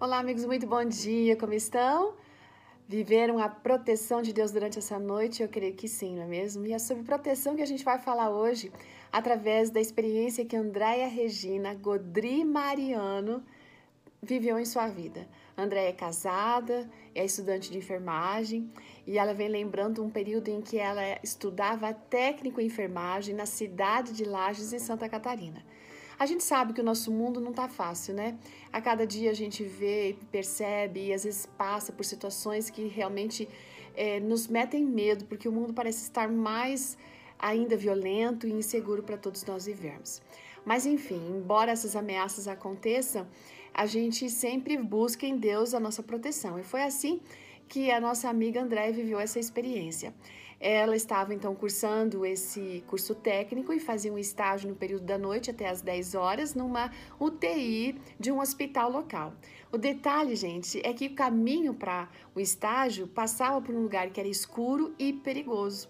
Olá, amigos, muito bom dia, como estão? Viveram a proteção de Deus durante essa noite? Eu creio que sim, não é mesmo? E é sobre proteção que a gente vai falar hoje, através da experiência que Andréia Regina Godri Mariano viveu em sua vida. Andréia é casada, é estudante de enfermagem e ela vem lembrando um período em que ela estudava técnico em enfermagem na cidade de Lages, em Santa Catarina. A gente sabe que o nosso mundo não tá fácil, né? A cada dia a gente vê, percebe e às vezes passa por situações que realmente é, nos metem medo, porque o mundo parece estar mais ainda violento e inseguro para todos nós vivermos. Mas enfim, embora essas ameaças aconteçam, a gente sempre busca em Deus a nossa proteção. E foi assim que a nossa amiga André viveu essa experiência. Ela estava então cursando esse curso técnico e fazia um estágio no período da noite até as 10 horas numa UTI de um hospital local. O detalhe, gente, é que o caminho para o estágio passava por um lugar que era escuro e perigoso.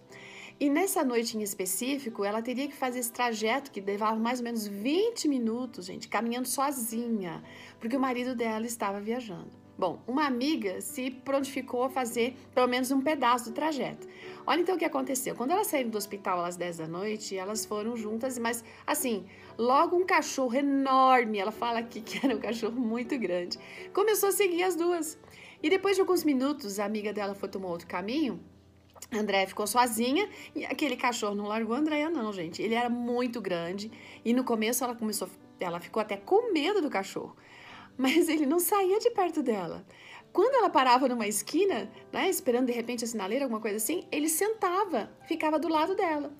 E nessa noite em específico, ela teria que fazer esse trajeto que levava mais ou menos 20 minutos, gente, caminhando sozinha, porque o marido dela estava viajando. Bom, uma amiga se prontificou a fazer pelo menos um pedaço do trajeto. Olha então o que aconteceu. Quando elas saíram do hospital às 10 da noite, elas foram juntas, mas assim, logo um cachorro enorme, ela fala aqui que era um cachorro muito grande, começou a seguir as duas. E depois de alguns minutos, a amiga dela foi tomar outro caminho. A Andréia ficou sozinha e aquele cachorro não largou a Andréia, não, gente. Ele era muito grande e no começo ela começou, ela ficou até com medo do cachorro mas ele não saía de perto dela. Quando ela parava numa esquina, né, esperando de repente a sinaleira, alguma coisa assim, ele sentava, ficava do lado dela.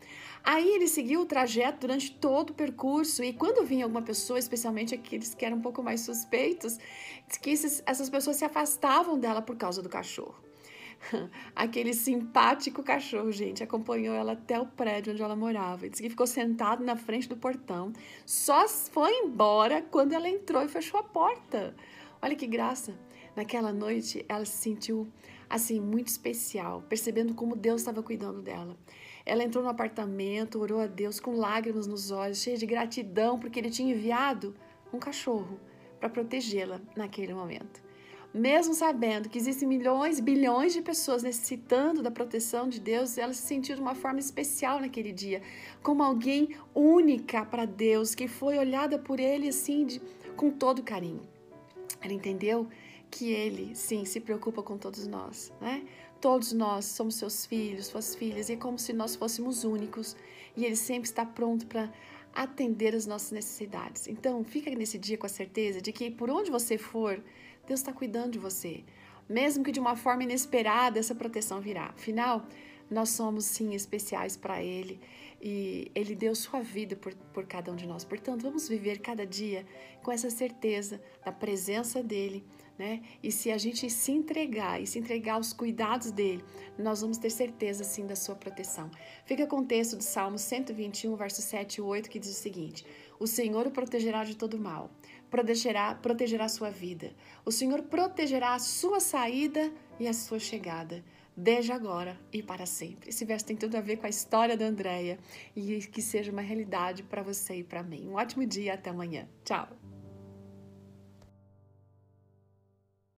Aí ele seguiu o trajeto durante todo o percurso e quando vinha alguma pessoa, especialmente aqueles que eram um pouco mais suspeitos, que esses, essas pessoas se afastavam dela por causa do cachorro. Aquele simpático cachorro, gente, acompanhou ela até o prédio onde ela morava. Disse que ficou sentado na frente do portão. Só foi embora quando ela entrou e fechou a porta. Olha que graça. Naquela noite, ela se sentiu assim muito especial, percebendo como Deus estava cuidando dela. Ela entrou no apartamento, orou a Deus com lágrimas nos olhos, cheia de gratidão porque ele tinha enviado um cachorro para protegê-la naquele momento mesmo sabendo que existem milhões, bilhões de pessoas necessitando da proteção de Deus, ela se sentiu de uma forma especial naquele dia, como alguém única para Deus, que foi olhada por Ele assim, de, com todo carinho. Ela entendeu que Ele, sim, se preocupa com todos nós, né? Todos nós somos seus filhos, suas filhas, e é como se nós fôssemos únicos, e Ele sempre está pronto para atender as nossas necessidades. Então, fica nesse dia com a certeza de que por onde você for, Deus está cuidando de você. Mesmo que de uma forma inesperada, essa proteção virá. Afinal, nós somos sim especiais para Ele e Ele deu sua vida por, por cada um de nós. Portanto, vamos viver cada dia com essa certeza da presença dEle, né? E se a gente se entregar e se entregar aos cuidados dele, nós vamos ter certeza sim da sua proteção. Fica com o texto do Salmo 121, verso 7 e 8, que diz o seguinte: O Senhor o protegerá de todo mal protegerá, protegerá a sua vida. O Senhor protegerá a sua saída e a sua chegada, desde agora e para sempre. Esse verso tem tudo a ver com a história da Andréia e que seja uma realidade para você e para mim. Um ótimo dia, até amanhã. Tchau!